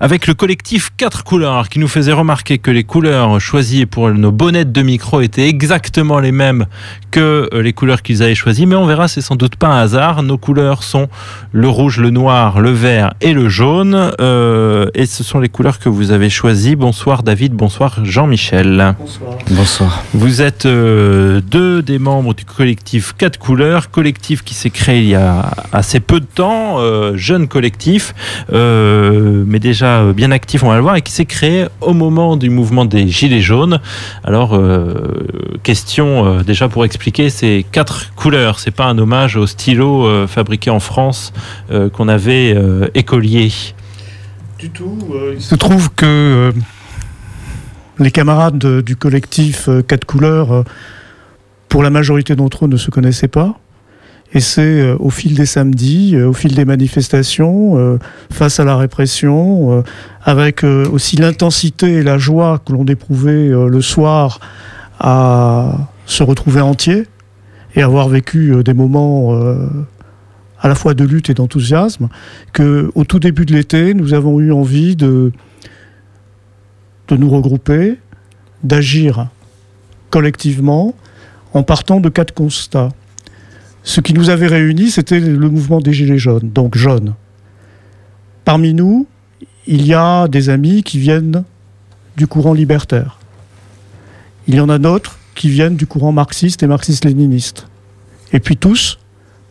avec le collectif 4 couleurs qui nous faisait remarquer que les couleurs choisies pour nos bonnettes de micro étaient exactement les mêmes que euh, les couleurs qu'ils avaient choisies, mais on verra, c'est sans doute pas un hasard. Nos couleurs sont le rouge, le noir, le vert et le jaune, euh, et ce sont les couleurs que vous avez choisies. Bonsoir David, bonsoir Jean-Michel. Bonsoir. Bonsoir. Vous êtes euh, deux des membres du collectif 4 couleurs, collectif qui s'est créé il y a assez peu de temps, jeune collectif, mais déjà euh, bien actif, on va le voir, et qui s'est créé au moment du mouvement des Gilets jaunes. Alors, euh, question euh, déjà pour expliquer ces quatre couleurs. C'est pas un hommage au stylo fabriqué en France qu'on avait écolier. Du tout. il se trouve que les camarades du collectif Quatre couleurs, pour la majorité d'entre eux, ne se connaissaient pas. Et c'est euh, au fil des samedis, euh, au fil des manifestations, euh, face à la répression, avec aussi l'intensité et la joie que l'on éprouvait le soir à se retrouver entier et avoir vécu des moments à la fois de lutte et d'enthousiasme, que au tout début de l'été, nous avons eu envie de, de nous regrouper, d'agir collectivement en partant de quatre constats. Ce qui nous avait réunis, c'était le mouvement des Gilets jaunes, donc jaunes. Parmi nous, il y a des amis qui viennent du courant libertaire. Il y en a d'autres qui viennent du courant marxiste et marxiste-léniniste. Et puis tous,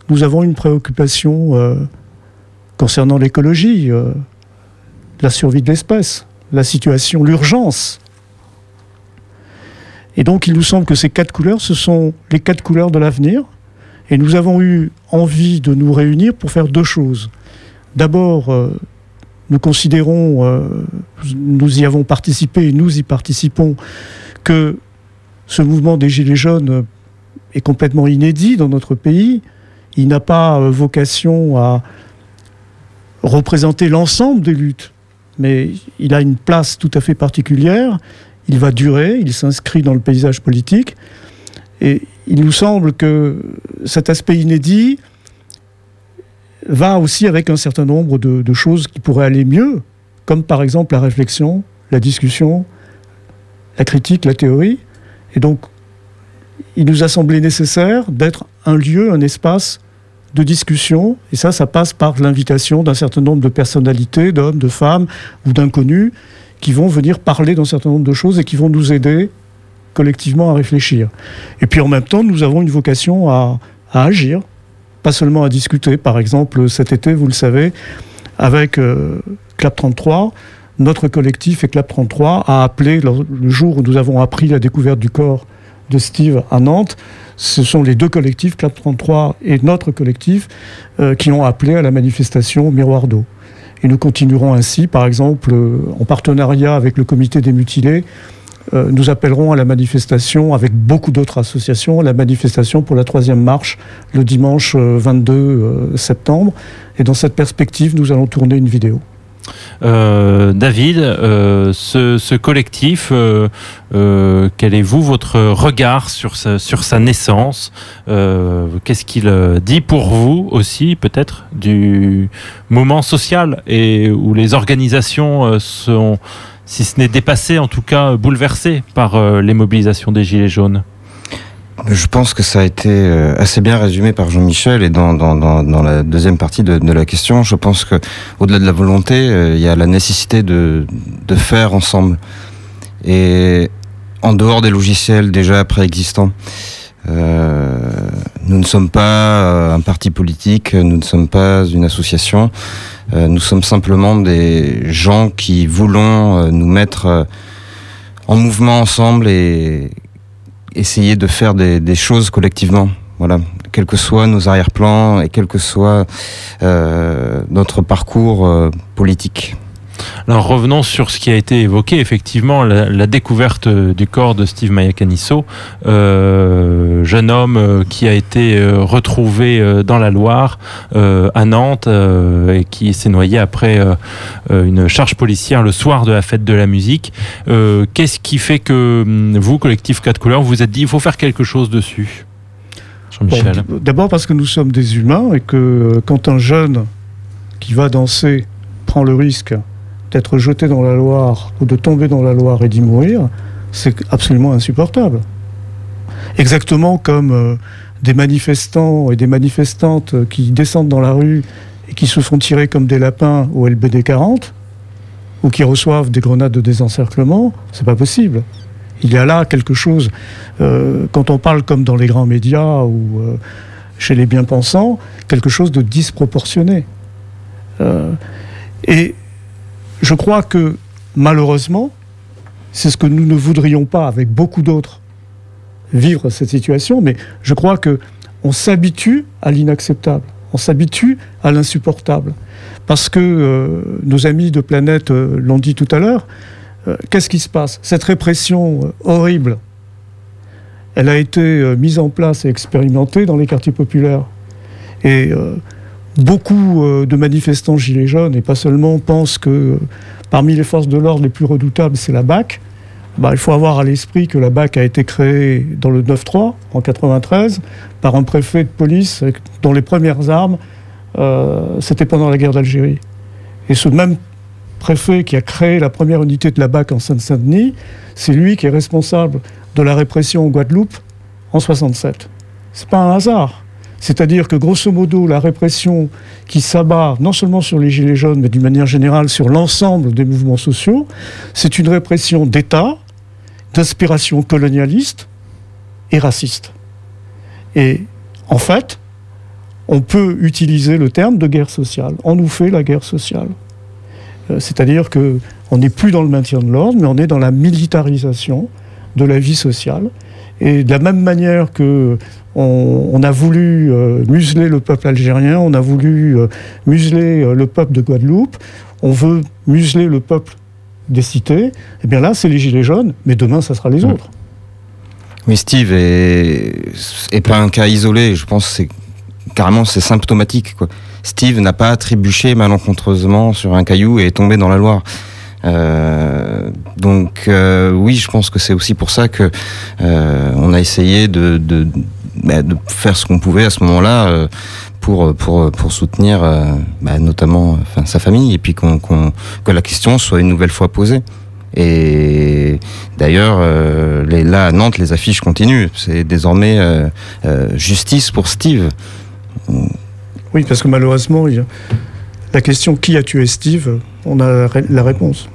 nous avons une préoccupation euh, concernant l'écologie, euh, la survie de l'espèce, la situation, l'urgence. Et donc il nous semble que ces quatre couleurs, ce sont les quatre couleurs de l'avenir, et nous avons eu envie de nous réunir pour faire deux choses. D'abord, euh, nous considérons, euh, nous y avons participé et nous y participons, que ce mouvement des Gilets jaunes est complètement inédit dans notre pays. Il n'a pas euh, vocation à représenter l'ensemble des luttes, mais il a une place tout à fait particulière. Il va durer, il s'inscrit dans le paysage politique. Et il nous semble que cet aspect inédit va aussi avec un certain nombre de, choses qui pourraient aller mieux, comme par exemple la réflexion, la discussion, la critique, la théorie. Et donc, il nous a semblé nécessaire d'être un lieu, un espace de discussion. Et ça, ça passe par l'invitation d'un certain nombre de personnalités, d'hommes, de femmes ou d'inconnus, qui vont venir parler d'un certain nombre de choses et qui vont nous aider collectivement à réfléchir. Et puis en même temps, nous avons une vocation à, agir, pas seulement à discuter. Par exemple, cet été, vous le savez, avec euh, Clap 33, notre collectif et Clap 33 a appelé, le jour où nous avons appris la découverte du corps de Steve à Nantes, ce sont les deux collectifs, Clap 33 et notre collectif, euh, qui ont appelé à la manifestation Miroir d'eau. Et nous continuerons ainsi, par exemple, euh, en partenariat avec le comité des mutilés, euh, nous appellerons à la manifestation, avec beaucoup d'autres associations, la manifestation pour la troisième marche le dimanche 22 euh, euh, septembre. Et dans cette perspective, nous allons tourner une vidéo. David, ce, collectif, quel est vous votre regard sur sa, sur sa naissance Qu'est-ce qu'il dit pour vous aussi, peut-être, du moment social et où les organisations sont si ce n'est dépassé, en tout cas bouleversé par euh, les mobilisations des Gilets jaunes je pense que ça a été euh, assez bien résumé par Jean-Michel et dans, la deuxième partie de, la question, je pense que au-delà de la volonté, euh, il y a la nécessité de, faire ensemble et en dehors des logiciels déjà préexistants. Euh, nous ne sommes pas un parti politique, nous ne sommes pas une association. Euh, nous sommes simplement des gens qui voulons euh, nous mettre euh, en mouvement ensemble et essayer de faire des, choses collectivement. Voilà, quels que soient nos arrière-plans et quel que soit notre parcours politique. Alors revenons sur ce qui a été évoqué, effectivement, la, découverte du corps de Steve Mayakanisso, euh, jeune homme euh, qui a été euh, retrouvé dans la Loire, à Nantes, et qui s'est noyé après une charge policière le soir de la fête de la musique. Qu'est-ce qui fait que hum, vous, collectif 4 couleurs, vous êtes dit il faut faire quelque chose dessus D'abord parce que nous sommes des humains et que quand un jeune qui va danser prend le risque d'être jeté dans la Loire ou de tomber dans la Loire et d'y mourir, c'est absolument insupportable. Exactement comme euh, des manifestants et des manifestantes qui descendent dans la rue et qui se font tirer comme des lapins au LBD 40 ou qui reçoivent des grenades de désencerclement, c'est pas possible. Il y a là quelque chose, euh, quand on parle comme dans les grands médias ou euh, chez les bien-pensants, quelque chose de disproportionné. Et je crois que malheureusement, c'est ce que nous ne voudrions pas avec beaucoup d'autres vivre cette situation, mais je crois que on s'habitue à l'inacceptable, on s'habitue à l'insupportable, parce que nos amis de Planète l'ont dit tout à l'heure, euh, qu'est-ce qui se passe? Cette répression euh, horrible, elle a été euh, mise en place et expérimentée dans les quartiers populaires. Et beaucoup de manifestants gilets jaunes, et pas seulement, pensent que parmi les forces de l'ordre les plus redoutables, c'est la BAC. Bah, il faut avoir à l'esprit que la BAC a été créée dans le 9-3, en 93, par un préfet de police dont les premières armes, c'était pendant la guerre d'Algérie. Et ce même préfet qui a créé la première unité de la BAC en Seine-Saint-Denis, c'est lui qui est responsable de la répression en Guadeloupe en 67. C'est pas un hasard. C'est-à-dire que grosso modo, la répression qui s'abat non seulement sur les Gilets jaunes, mais d'une manière générale sur l'ensemble des mouvements sociaux, c'est une répression d'État, d'inspiration colonialiste et raciste. Et en fait, on peut utiliser le terme de guerre sociale. On nous fait la guerre sociale. Euh, c'est-à-dire qu'on n'est plus dans le maintien de l'ordre, mais on est dans la militarisation de la vie sociale. Et de la même manière que on, a voulu euh, museler le peuple algérien, on a voulu euh, museler le peuple de Guadeloupe, on veut museler le peuple des cités, et eh bien là, c'est les Gilets jaunes, mais demain, ça sera les autres. Oui, Steve est, pas un cas isolé, je pense que c'est carrément c'est symptomatique. Quoi. Steve n'a pas trébuché malencontreusement sur un caillou et est tombé dans la Loire. Euh, donc euh, oui, je pense que c'est aussi pour ça que euh, on a essayé bah, de faire ce qu'on pouvait à ce moment-là pour soutenir bah, notamment sa famille et puis que la question soit une nouvelle fois posée. Et d'ailleurs, là à Nantes, les affiches continuent. C'est désormais justice pour Steve. Oui, parce que malheureusement, la question qui a tué Steve, on a la réponse.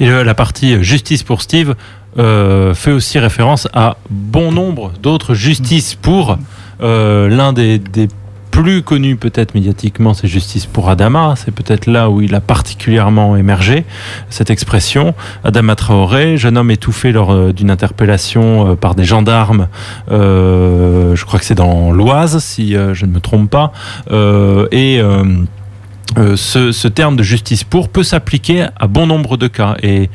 Et la partie justice pour Steve euh, fait aussi référence à bon nombre d'autres justices pour euh, l'un des, des plus connu peut-être médiatiquement, c'est Justice pour Adama. C'est peut-être là où il a particulièrement émergé, cette expression. Adama Traoré, jeune homme étouffé lors euh, d'une interpellation euh, par des gendarmes, euh, je crois que c'est dans l'Oise, si je ne me trompe pas. et ce, terme de justice pour peut s'appliquer à bon nombre de cas. Et,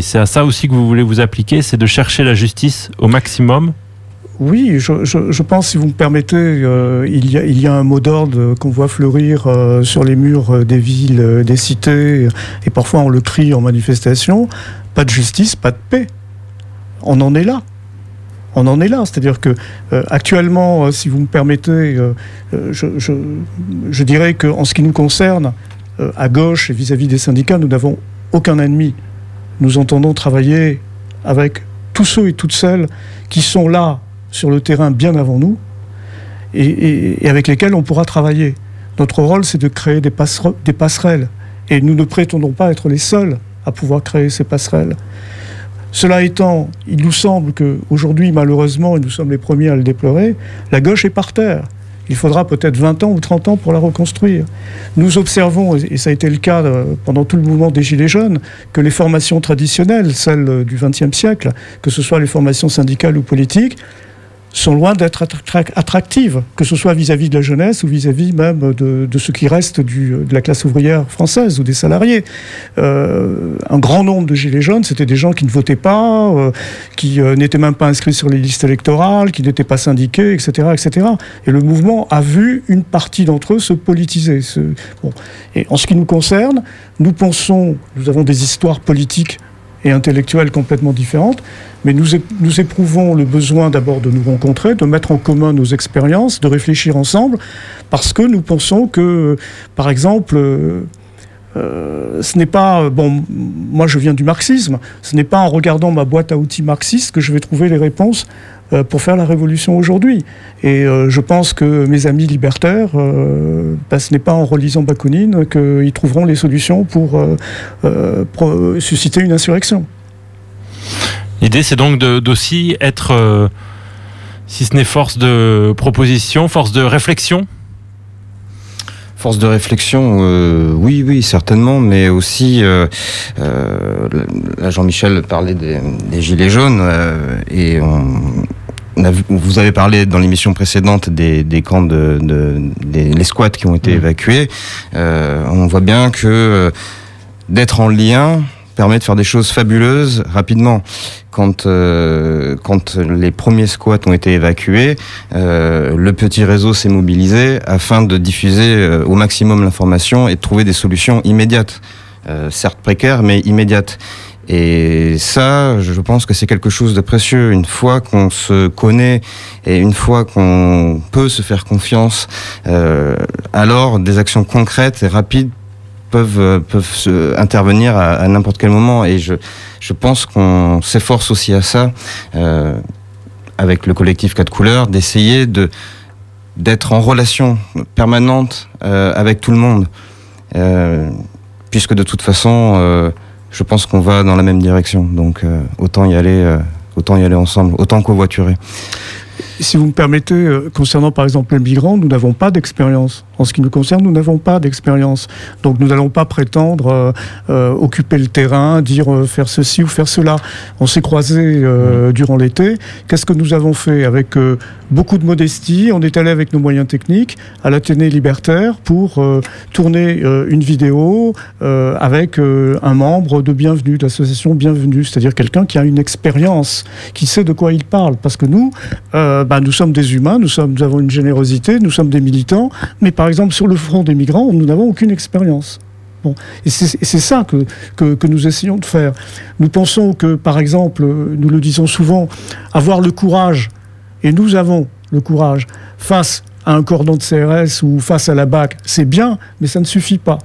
c'est à ça aussi que vous voulez vous appliquer, c'est de chercher la justice au maximum oui, je, pense, si vous me permettez, euh, il, y a, un mot d'ordre qu'on voit fleurir euh, sur les murs euh, des villes, des cités, et parfois on le crie en manifestation, pas de justice, pas de paix. On en est là. On en est là. C'est-à-dire que actuellement, si vous me permettez, je, je, dirais qu'en ce qui nous concerne, à gauche et vis-à-vis des syndicats, nous n'avons aucun ennemi. Nous entendons travailler avec tous ceux et toutes celles qui sont là sur le terrain bien avant nous et, avec lesquels on pourra travailler. Notre rôle, c'est de créer des passerelles. Et nous ne prétendons pas être les seuls à pouvoir créer ces passerelles. Cela étant, il nous semble qu'aujourd'hui, malheureusement, et nous sommes les premiers à le déplorer, la gauche est par terre. Il faudra peut-être 20 ans ou 30 ans pour la reconstruire. Nous observons, et ça a été le cas euh, pendant tout le mouvement des Gilets jaunes, que les formations traditionnelles, celles du XXe siècle, que ce soit les formations syndicales ou politiques, sont loin d'être attractives, que ce soit vis-à-vis de la jeunesse ou vis-à-vis même de, ce qui reste de la classe ouvrière française ou des salariés. Euh, un grand nombre de gilets jaunes, c'était des gens qui ne votaient pas, euh, qui euh, n'étaient même pas inscrits sur les listes électorales, qui n'étaient pas syndiqués, etc., etc. Et le mouvement a vu une partie d'entre eux se politiser. Et en ce qui nous concerne, nous pensons, nous avons des histoires politiques et intellectuelles complètement différentes, mais nous, éprouvons le besoin d'abord de nous rencontrer, de mettre en commun nos expériences, de réfléchir ensemble, parce que nous pensons que, par exemple, euh, euh, ce n'est pas, bon, moi je viens du marxisme, ce n'est pas en regardant ma boîte à outils marxiste que je vais trouver les réponses pour faire la révolution aujourd'hui. Et euh, je pense que mes amis libertaires, bah, ce n'est pas en relisant Bakounine qu'ils trouveront les solutions pour, susciter une insurrection. L'idée, c'est donc d'aussi être, si ce n'est force de proposition, force de réflexion? Force de réflexion, euh, oui, oui, certainement, mais aussi, euh, euh, là Jean-Michel parlait des, gilets jaunes et vous avez parlé dans l'émission précédente des, camps de, des les squats qui ont été mmh. évacués. on voit bien que d'être en lien permet de faire des choses fabuleuses rapidement quand euh, quand les premiers squats ont été évacués, euh, le petit réseau s'est mobilisé afin de diffuser euh, au maximum l'information et de trouver des solutions immédiates, certes précaires mais immédiates. Et ça, je pense que c'est quelque chose de précieux. Une fois qu'on se connaît et une fois qu'on peut se faire confiance, alors des actions concrètes et rapides peuvent peuvent se intervenir à, n'importe quel moment. Et je je pense qu'on s'efforce aussi à ça, euh, avec le collectif 4 couleurs, d'essayer de d'être en relation permanente euh, avec tout le monde, euh, puisque de toute façon, je pense qu'on va dans la même direction. Donc autant y aller, autant y aller ensemble, autant covoiturer. Si vous me permettez, concernant par exemple les migrants, nous n'avons pas d'expérience. En ce qui nous concerne, nous n'avons pas d'expérience. Donc nous n'allons pas prétendre euh, euh, occuper le terrain, dire euh, faire ceci ou faire cela. On s'est croisés durant l'été. Qu'est-ce que nous avons fait Avec beaucoup de modestie, on est allé avec nos moyens techniques à l'Athénée libertaire pour tourner une vidéo avec un membre de Bienvenue, de l'association Bienvenue, c'est-à-dire quelqu'un qui a une expérience, qui sait de quoi il parle. Parce que nous, bah, nous sommes des humains, nous, sommes, nous avons une générosité, nous sommes des militants, mais par exemple, sur le front des migrants, nous n'avons aucune expérience. Bon. Et c'est ça que, que, nous essayons de faire. Nous pensons que, par exemple, nous le disons souvent, avoir le courage, et nous avons le courage, face à un cordon de CRS ou face à la BAC, c'est bien, mais ça ne suffit pas.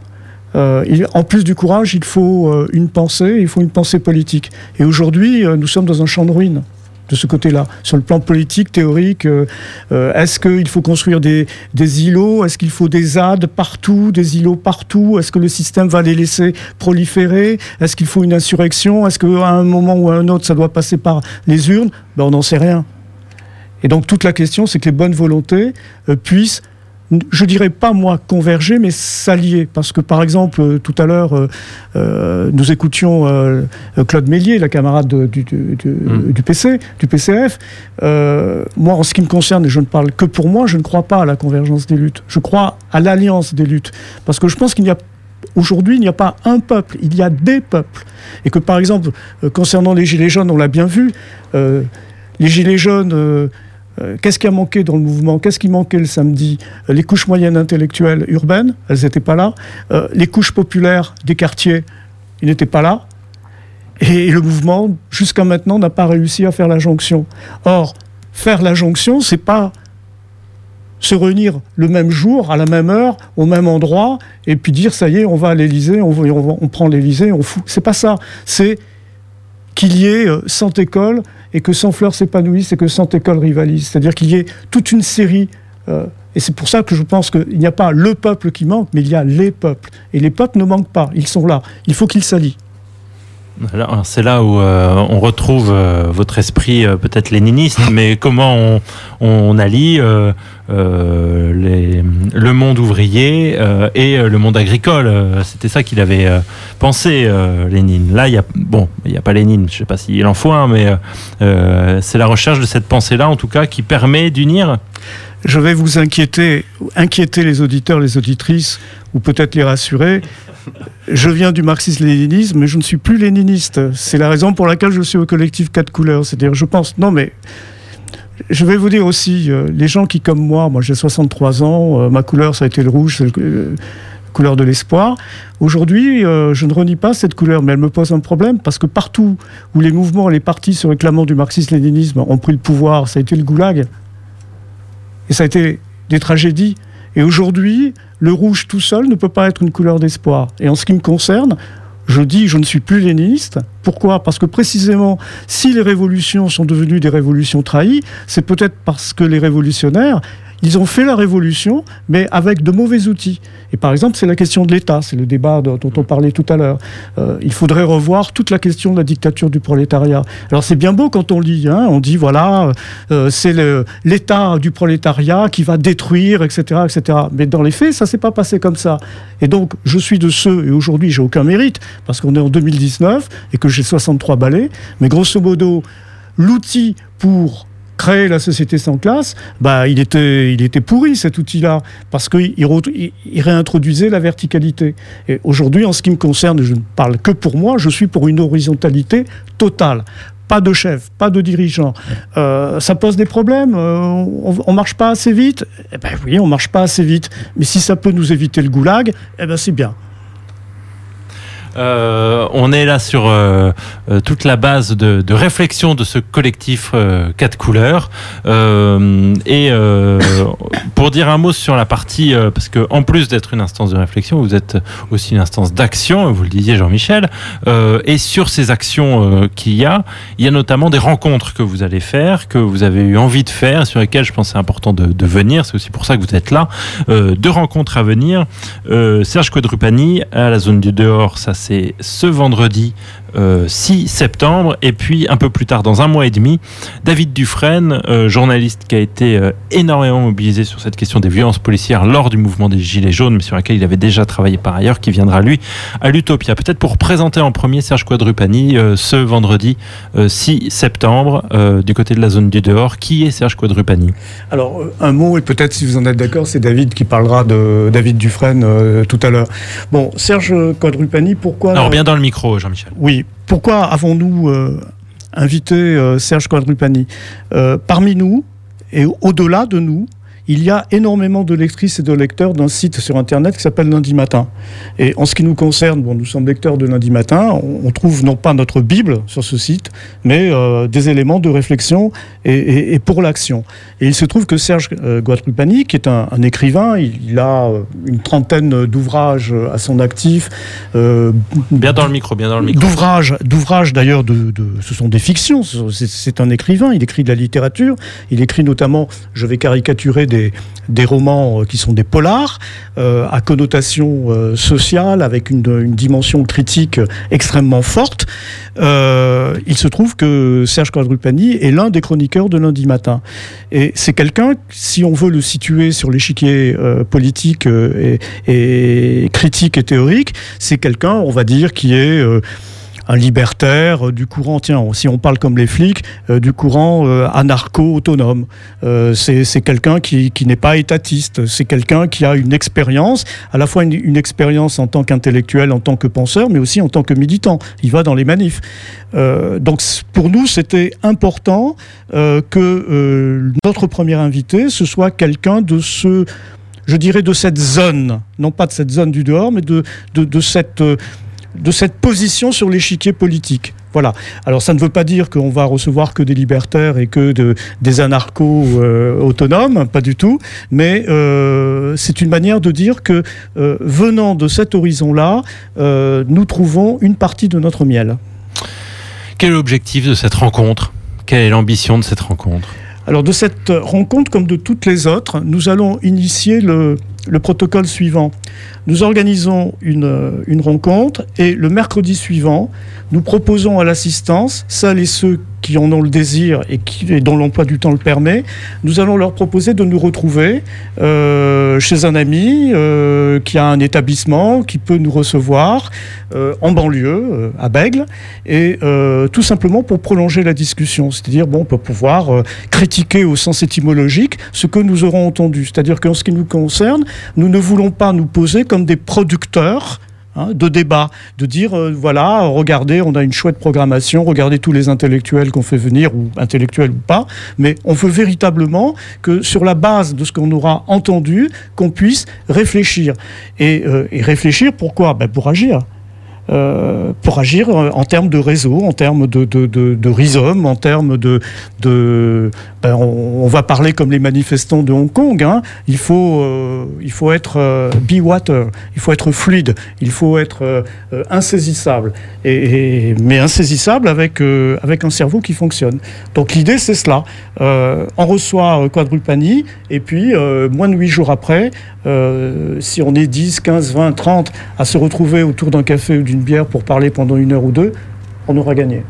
Euh, en plus du courage, il faut euh, une pensée, il faut une pensée politique. Et aujourd'hui, euh, nous sommes dans un champ de ruines de ce côté-là. Sur le plan politique, théorique, euh, euh, est-ce qu'il faut construire des, îlots? Est-ce qu'il faut des ZAD partout, des îlots partout? Est-ce que le système va les laisser proliférer? Est-ce qu'il faut une insurrection? Est-ce qu'à un moment ou à un autre, ça doit passer par les urnes? Ben, On n'en sait rien. Et donc toute la question, c'est que les bonnes volontés euh, puissent je dirais pas moi converger, mais s'allier. Parce que par exemple, euh, tout à l'heure, euh, euh, nous écoutions Claude Mélier, la camarade du, mm. du, PC, du PCF. moi, en ce qui me concerne, et je ne parle que pour moi, je ne crois pas à la convergence des luttes. Je crois à l'alliance des luttes. Parce que je pense qu'il n'y a Aujourd'hui, il n'y a pas un peuple, il y a des peuples. Et que, par exemple, concernant les Gilets jaunes, on l'a bien vu, les Gilets jaunes qu'est-ce qui a manqué dans le mouvement? Qu'est-ce qui manquait le samedi? Euh, Les couches moyennes intellectuelles urbaines, elles n'étaient pas là. Euh, les couches populaires des quartiers, ils n'étaient pas là. Et le mouvement, jusqu'à maintenant, n'a pas réussi à faire la jonction. Or, faire la jonction, c'est pas se réunir le même jour, à la même heure, au même endroit, et puis dire ça y est, on va à l'Élysée, on, prend l'Élysée, on fout. C'est pas ça. C'est qu'il y ait 100 écoles et que sans fleurs s'épanouissent et que sans école rivalise. C'est-à-dire qu'il y ait toute une série. Euh, et c'est pour ça que je pense qu'il n'y a pas le peuple qui manque, mais il y a les peuples. Et les peuples ne manquent pas, ils sont là. Il faut qu'ils s'allient. C'est là où euh, on retrouve euh, votre esprit peut-être léniniste, mais comment on, on allie euh, les, le monde ouvrier euh, et euh, le monde agricole. C'était ça qu'il avait pensé, Lénine. Là, il y a bon, il n'y a pas Lénine. Je sais pas s'il en faut un, mais c'est la recherche de cette pensée-là, en tout cas, qui permet d'unir. Je vais vous inquiéter, inquiéter les auditeurs, les auditrices, ou peut-être les rassurer. Je viens du marxisme-léninisme, mais je ne suis plus léniniste. C'est la raison pour laquelle je suis au collectif 4 couleurs. C'est-à-dire, je pense, non mais je vais vous dire aussi, euh, les gens qui, comme moi, moi j'ai 63 ans, euh, ma couleur ça a été le rouge, c'est la euh, couleur de l'espoir. Aujourd'hui, je ne renie pas cette couleur, mais elle me pose un problème parce que partout où les mouvements, les partis se réclamant du marxisme-léninisme ont pris le pouvoir, ça a été le goulag. Et ça a été des tragédies. Et aujourd'hui, le rouge tout seul ne peut pas être une couleur d'espoir. Et en ce qui me concerne, je dis je ne suis plus léniniste. Pourquoi? Parce que précisément, si les révolutions sont devenues des révolutions trahies, c'est peut-être parce que les révolutionnaires ils ont fait la révolution, mais avec de mauvais outils. Et par exemple, c'est la question de l'État, c'est le débat dont on parlait tout à l'heure. Euh, il faudrait revoir toute la question de la dictature du prolétariat. Alors c'est bien beau quand on lit, hein, on dit voilà, euh, c'est l'État du prolétariat qui va détruire, etc., etc. Mais dans les faits, ça s'est pas passé comme ça. Et donc, je suis de ceux, et aujourd'hui j'ai aucun mérite, parce qu'on est en 2019 et que j'ai 63 balais, mais grosso modo, l'outil pour créer la société sans classe, bah, il, était, pourri cet outil-là, parce qu'il il, réintroduisait la verticalité. Et aujourd'hui, en ce qui me concerne, je ne parle que pour moi, je suis pour une horizontalité totale pas de chef, pas de dirigeant. Euh, ça pose des problèmes. Euh, on, on, marche pas assez vite? Eh ben oui, on marche pas assez vite. Mais si ça peut nous éviter le goulag, eh ben c'est bien. Euh, on est là sur euh, euh, toute la base de, réflexion de ce collectif quatre couleurs. et pour dire un mot sur la partie, parce que en plus d'être une instance de réflexion, vous êtes aussi une instance d'action, vous le disiez Jean-Michel. et sur ces actions qu'il y a, il y a notamment des rencontres que vous allez faire, que vous avez eu envie de faire, sur lesquelles je pense c'est important de, de venir. C'est aussi pour ça que vous êtes là. deux rencontres à venir. Serge Quadrupani à la zone du dehors, ça c'est ce vendredi 6 euh, septembre. Et puis un peu plus tard, dans un mois et demi, David Dufresne, euh, journaliste qui a été euh, énormément mobilisé sur cette question des violences policières lors du mouvement des Gilets jaunes, mais sur laquelle il avait déjà travaillé par ailleurs, qui viendra lui à l'Utopia. Peut-être pour présenter en premier Serge Quadrupani ce vendredi 6 septembre du côté de la zone du dehors. Qui est Serge Quadrupani? Alors un mot, et peut-être si vous en êtes d'accord, c'est David qui parlera de David Dufresne tout à l'heure. Bon, Serge Quadrupani, pourquoi Alors bien dans le micro, Jean-Michel. Oui, pourquoi avons-nous euh, invité euh, Serge Quadrupani? Euh, Parmi nous, et au-delà de nous, il y a énormément de lectrices et de lecteurs d'un site sur Internet qui s'appelle Lundi Matin. Et en ce qui nous concerne, bon, nous sommes lecteurs de Lundi Matin, on, trouve non pas notre Bible sur ce site, mais euh, des éléments de réflexion et, pour l'action. Et il se trouve que Serge euh, Guadrupani, qui est un, écrivain, il, a euh, une trentaine d'ouvrages à son actif. bien dans le micro, bien dans le micro. D'ouvrages, d'ouvrages d'ailleurs, de, ce sont des fictions. C'est un écrivain, il écrit de la littérature. Il écrit notamment, je vais caricaturer des des, romans euh, qui sont des polars, euh, à connotation euh, sociale, avec une, dimension critique extrêmement forte. il se trouve que Serge Quadrupani est l'un des chroniqueurs de lundi matin. Et c'est quelqu'un, si on veut le situer sur l'échiquier politique et, et, critique et théorique, c'est quelqu'un, on va dire, qui est un libertaire euh, du courant, tiens, si on parle comme les flics, euh, du courant euh, anarcho-autonome. c'est quelqu'un qui, n'est pas étatiste, c'est quelqu'un qui a une expérience, à la fois une, expérience en tant qu'intellectuel, en tant que penseur, mais aussi en tant que militant. Il va dans les manifs. donc pour nous, c'était important que notre premier invité, ce soit quelqu'un de ce je dirais de cette zone, non pas de cette zone du dehors, mais de, de, de cette de cette position sur l'échiquier politique. Voilà. Alors ça ne veut pas dire qu'on va recevoir que des libertaires et que des anarchos euh, autonomes, pas du tout, mais euh, c'est une manière de dire que euh, venant de cet horizon-là, nous trouvons une partie de notre miel. Quel est l'objectif de cette rencontre? Quelle est l'ambition de cette rencontre? Alors de cette rencontre, comme de toutes les autres, nous allons initier le, le protocole suivant. Nous organisons une, rencontre et le mercredi suivant, nous proposons à l'assistance, celles et ceux qui en ont le désir et, qui, dont l'emploi du temps le permet, nous allons leur proposer de nous retrouver euh, chez un ami euh, qui a un établissement, qui peut nous recevoir euh, en banlieue, à Bègle, et tout simplement pour prolonger la discussion. C'est-à-dire, bon, pour pouvoir critiquer au sens étymologique ce que nous aurons entendu. C'est-à-dire qu'en ce qui nous concerne, nous ne voulons pas nous comme des producteurs Hein, de débat, de dire euh, voilà, regardez, on a une chouette programmation, regardez tous les intellectuels qu'on fait venir, ou intellectuels ou pas, mais on veut véritablement que sur la base de ce qu'on aura entendu, qu'on puisse réfléchir. Et, euh, réfléchir pourquoi? Ben Pour agir. Euh, pour agir en termes de réseau, en termes de, rhizome, en termes de... ben on, va parler comme les manifestants de Hong Kong. Hein. Il, faut, euh, il faut être euh, be water, il faut être fluide, il faut être euh, insaisissable. Mais insaisissable avec, un cerveau qui fonctionne. Donc l'idée, c'est cela. on reçoit Quadrupani, et puis moins de huit jours après, si on est 10, 15, 20, 30 à se retrouver autour d'un café ou d'une bière pour parler pendant une heure ou deux, on aura gagné.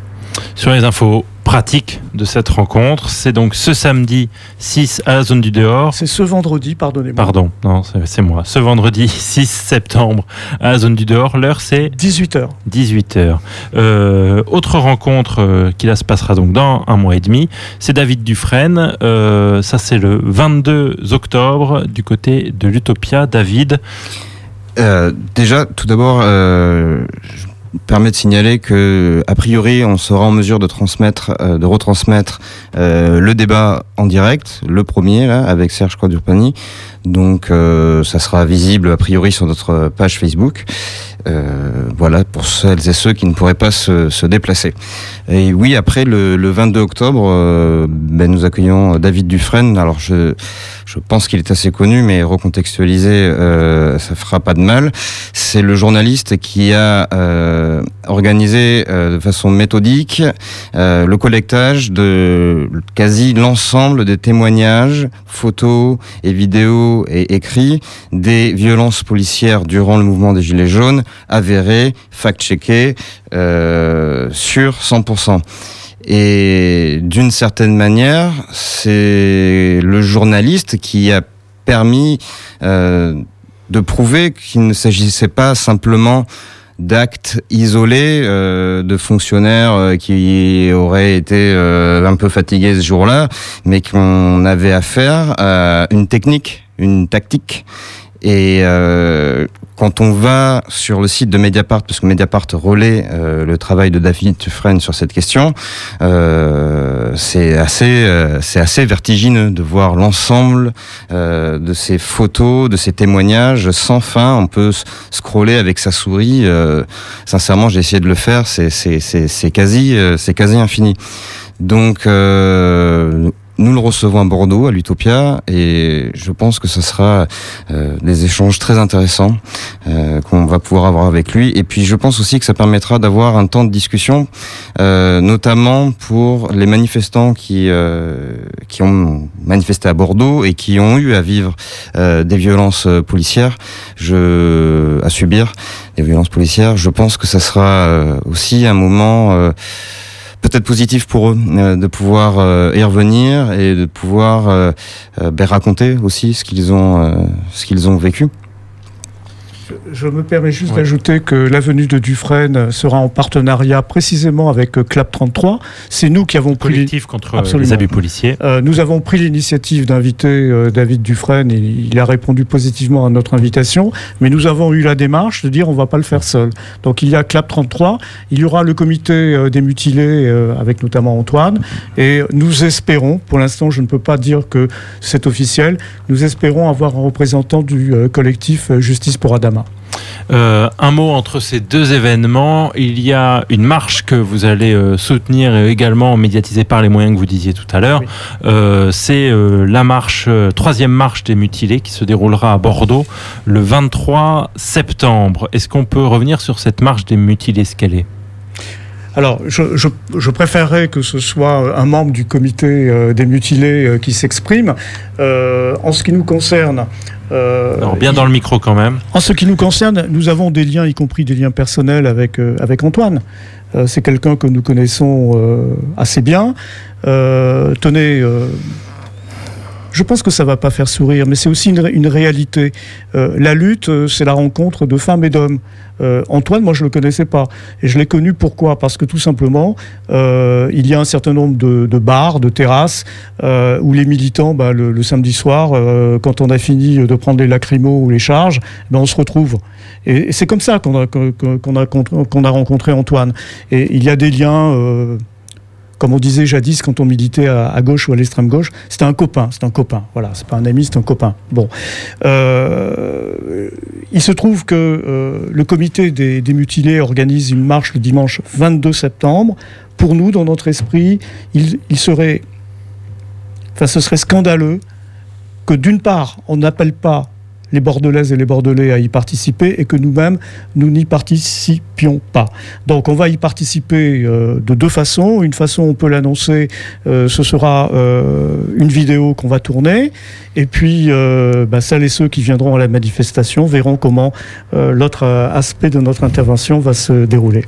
Sur les infos pratiques de cette rencontre, c'est donc ce samedi 6 à la zone du dehors. C'est ce vendredi, pardonnez-moi. Pardon, non, c'est moi. Ce vendredi 6 septembre à la zone du dehors, l'heure c'est 18h. 18h. Euh, autre rencontre euh, qui là se passera donc dans un mois et demi, c'est David Dufresne. Euh, ça c'est le 22 octobre du côté de l'Utopia. David. Euh, déjà, tout d'abord, euh, je me permets de signaler que, a priori, on sera en mesure de transmettre, euh, de retransmettre euh, le débat en direct, le premier là, avec Serge Quadrupani. Donc, ça sera visible a priori sur notre page Facebook. Voilà, pour celles et ceux qui ne pourraient pas se, se déplacer. Et oui, après le, le 22 octobre, ben, nous accueillons David Dufresne. Alors, je je pense qu'il est assez connu, mais recontextualisé, euh, ça fera pas de mal. C'est le journaliste qui a euh, organisé euh, de façon méthodique euh, le collectage de quasi l'ensemble des témoignages, photos et vidéos et écrits des violences policières durant le mouvement des Gilets jaunes, avérées, fact-checkées, euh, sur 100%. Et d'une certaine manière, c'est le journaliste qui a permis euh, de prouver qu'il ne s'agissait pas simplement d'actes isolés euh, de fonctionnaires euh, qui auraient été un peu fatigués ce jour-là, mais qu'on avait affaire à une technique, une tactique. Et euh, quand on va sur le site de Mediapart, parce que Mediapart relaie euh, le travail de David Dufresne sur cette question, euh, c'est assez, euh, c'est assez vertigineux de voir l'ensemble euh, de ces photos, de ces témoignages sans fin. On peut scroller avec sa souris. Euh, sincèrement, j'ai essayé de le faire. C'est, c'est, c'est, c'est quasi, c'est quasi infini. Donc nous le recevons à Bordeaux, à l'Utopia, et je pense que ce sera euh, des échanges très intéressants euh, qu'on va pouvoir avoir avec lui. Et puis je pense aussi que ça permettra d'avoir un temps de discussion, euh, notamment pour les manifestants qui euh, qui ont manifesté à Bordeaux et qui ont eu à vivre euh, des violences policières, je à subir des violences policières. Je pense que ça sera euh, aussi un moment peut-être positif pour eux euh, de pouvoir euh, y revenir et de pouvoir euh, ben, raconter aussi ce qu'ils ont, ce qu'ils ont vécu. Je me permets juste d'ajouter que la venue de Dufresne sera en partenariat précisément avec Clap 33. C'est nous qui avons pris collectif contre Absolument. les abus policiers. Euh, nous avons pris l'initiative d'inviter euh, David Dufresne. Il, il, a répondu positivement à notre invitation, mais nous avons eu la démarche de dire on va pas le faire seul. Donc il y a Clap 33, il y aura le comité euh, des mutilés avec notamment Antoine, et nous espérons, pour l'instant je ne peux pas dire que c'est officiel, nous espérons avoir un représentant du collectif Justice pour Adama. Euh, un mot entre ces deux événements. Il y a une marche que vous allez euh, soutenir et également médiatisée par les moyens que vous disiez tout à l'heure. Oui. Euh, C'est la marche, troisième marche des mutilés qui se déroulera à Bordeaux le 23 septembre. Est-ce qu'on peut revenir sur cette marche des mutilés, ce qu'elle est? Alors, je, je, je, préférerais que ce soit un membre du comité euh, des mutilés euh, qui s'exprime. Euh, en ce qui nous concerne, euh, Alors, bien dans le micro quand même. En ce qui nous concerne, nous avons des liens, y compris des liens personnels avec, euh, avec Antoine. Euh, C'est quelqu'un que nous connaissons assez bien. Tenez, je pense que ça va pas faire sourire, mais c'est aussi une, réalité. Euh, la lutte, euh, c'est la rencontre de femmes et d'hommes. Euh, Antoine, moi, je le connaissais pas, et je l'ai connu pourquoi? Parce que tout simplement, il y a un certain nombre de, bars, de terrasses, où les militants, bah, le, samedi soir, quand on a fini de prendre les lacrymos ou les charges, ben, on se retrouve. Et, c'est comme ça qu'on a rencontré Antoine. Et il y a des liens comme on disait jadis quand on militait à, gauche ou à l'extrême gauche, c'était un copain, c'est un copain. Voilà, c'est pas un ami, c'est un copain. Bon, euh, il se trouve que euh, le comité des, mutilés organise une marche le dimanche 22 septembre. Pour nous, dans notre esprit, il, il serait, enfin, ce serait scandaleux que d'une part, on n'appelle pas les Bordelaises et les Bordelais à y participer et que nous-mêmes, nous n'y participions pas. Donc on va y participer euh, de deux façons. Une façon, on peut l'annoncer, euh, ce sera euh, une vidéo qu'on va tourner. Et puis, bah, celles et ceux qui viendront à la manifestation verront comment l'autre aspect de notre intervention va se dérouler.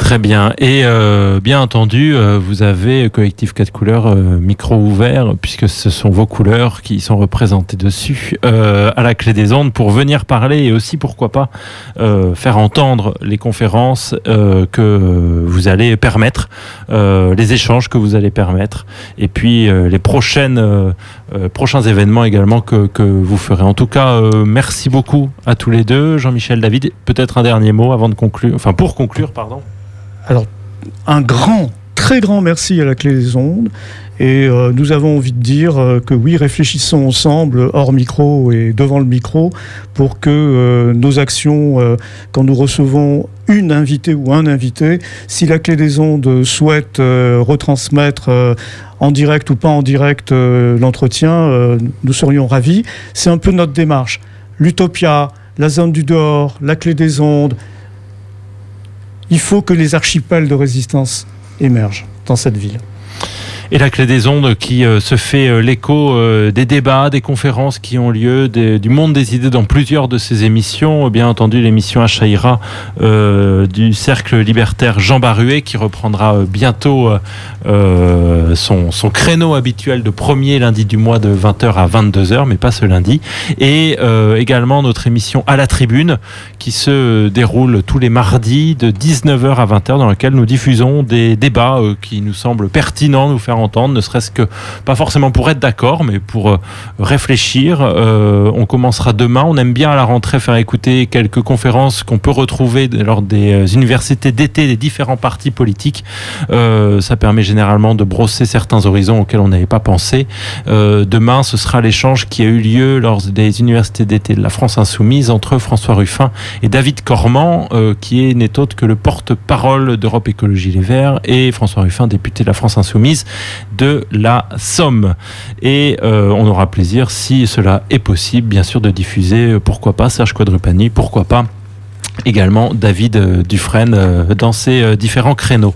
Très bien. Et euh, bien entendu, euh, vous avez Collectif 4 couleurs euh, micro ouvert, puisque ce sont vos couleurs qui sont représentées dessus, à la clé des ondes, pour venir parler et aussi, pourquoi pas, faire entendre les conférences que vous allez permettre, les échanges que vous allez permettre, et puis les prochaines, prochains événements également que, que, vous ferez. En tout cas, merci beaucoup à tous les deux. Jean-Michel David, peut-être un dernier mot avant de conclure, enfin pour conclure, Alors, un grand, très grand merci à la clé des ondes. Et euh, nous avons envie de dire euh, que oui, réfléchissons ensemble, hors micro et devant le micro, pour que euh, nos actions, quand nous recevons une invitée ou un invité, si la clé des ondes souhaite retransmettre en direct ou pas en direct l'entretien, nous serions ravis. C'est un peu notre démarche. L'utopia, la zone du dehors, la clé des ondes, il faut que les archipels de résistance émergent dans cette ville. Et la clé des ondes qui euh, se fait euh, l'écho euh, des débats, des conférences qui ont lieu, du monde des idées dans plusieurs de ces émissions. Bien entendu, l'émission Achaïra du Cercle libertaire Jean Baruet qui reprendra bientôt son, créneau habituel de premier lundi du mois de 20h à 22h, mais pas ce lundi. Et également notre émission À la Tribune qui se déroule tous les mardis de 19h à 20h dans laquelle nous diffusons des débats qui nous semblent pertinents, nous faire entendre, ne serait-ce que pas forcément pour être d'accord, mais pour euh, réfléchir. Euh, on commencera demain. On aime bien à la rentrée faire écouter quelques conférences qu'on peut retrouver lors des euh, universités d'été des différents partis politiques. ça permet généralement de brosser certains horizons auxquels on n'avait pas pensé. demain, ce sera l'échange qui a eu lieu lors des universités d'été de la France insoumise entre François Ruffin et David Cormand, qui est n'est autre que le porte-parole d'Europe Écologie Les Verts, et François Ruffin, député de la France insoumise de la Somme. Et euh, on aura plaisir, si cela est possible, bien sûr, de diffuser, euh, pourquoi pas, Serge Quadrupani, pourquoi pas également David euh, Dufresne dans ses différents créneaux.